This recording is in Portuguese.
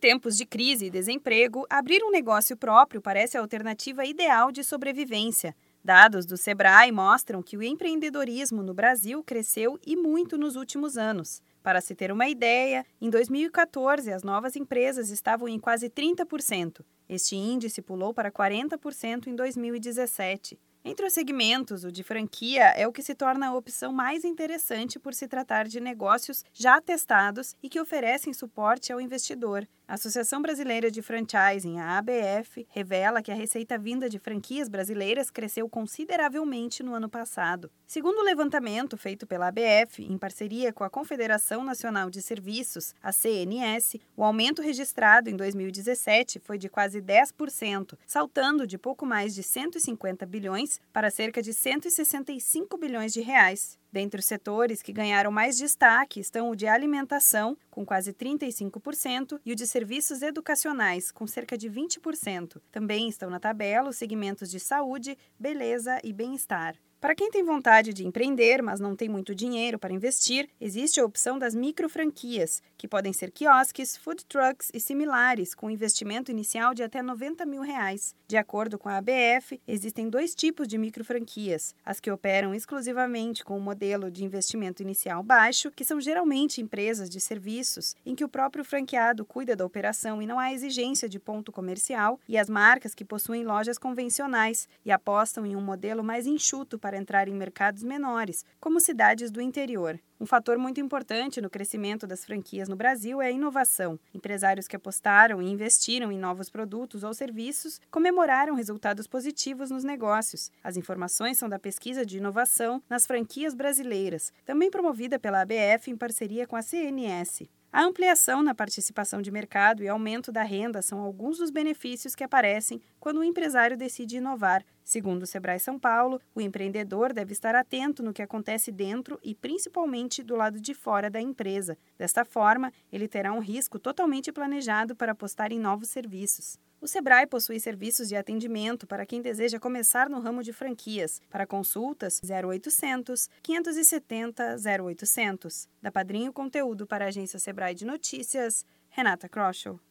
tempos de crise e desemprego, abrir um negócio próprio parece a alternativa ideal de sobrevivência. Dados do Sebrae mostram que o empreendedorismo no Brasil cresceu e muito nos últimos anos. Para se ter uma ideia, em 2014 as novas empresas estavam em quase 30%. Este índice pulou para 40% em 2017. Entre os segmentos, o de franquia é o que se torna a opção mais interessante por se tratar de negócios já testados e que oferecem suporte ao investidor. A Associação Brasileira de Franchising, a ABF, revela que a receita vinda de franquias brasileiras cresceu consideravelmente no ano passado. Segundo o levantamento feito pela ABF, em parceria com a Confederação Nacional de Serviços, a CNS, o aumento registrado em 2017 foi de quase 10%, saltando de pouco mais de 150 bilhões para cerca de 165 bilhões de reais. Dentre os setores que ganharam mais destaque estão o de alimentação, com quase 35%, e o de serviços educacionais, com cerca de 20%. Também estão na tabela os segmentos de saúde, beleza e bem-estar. Para quem tem vontade de empreender, mas não tem muito dinheiro para investir, existe a opção das microfranquias, que podem ser quiosques, food trucks e similares, com investimento inicial de até 90 mil reais. De acordo com a ABF, existem dois tipos de microfranquias: as que operam exclusivamente com o modelo de investimento inicial baixo, que são geralmente empresas de serviços, em que o próprio franqueado cuida da operação e não há exigência de ponto comercial, e as marcas que possuem lojas convencionais e apostam em um modelo mais enxuto para para entrar em mercados menores, como cidades do interior. Um fator muito importante no crescimento das franquias no Brasil é a inovação. Empresários que apostaram e investiram em novos produtos ou serviços comemoraram resultados positivos nos negócios. As informações são da pesquisa de inovação nas franquias brasileiras, também promovida pela ABF em parceria com a CNS. A ampliação na participação de mercado e aumento da renda são alguns dos benefícios que aparecem quando o empresário decide inovar. Segundo o Sebrae São Paulo, o empreendedor deve estar atento no que acontece dentro e principalmente do lado de fora da empresa. Desta forma, ele terá um risco totalmente planejado para apostar em novos serviços. O Sebrae possui serviços de atendimento para quem deseja começar no ramo de franquias. Para consultas, 0800 570 0800. Da Padrinho Conteúdo para a agência Sebrae de Notícias, Renata Kroschel.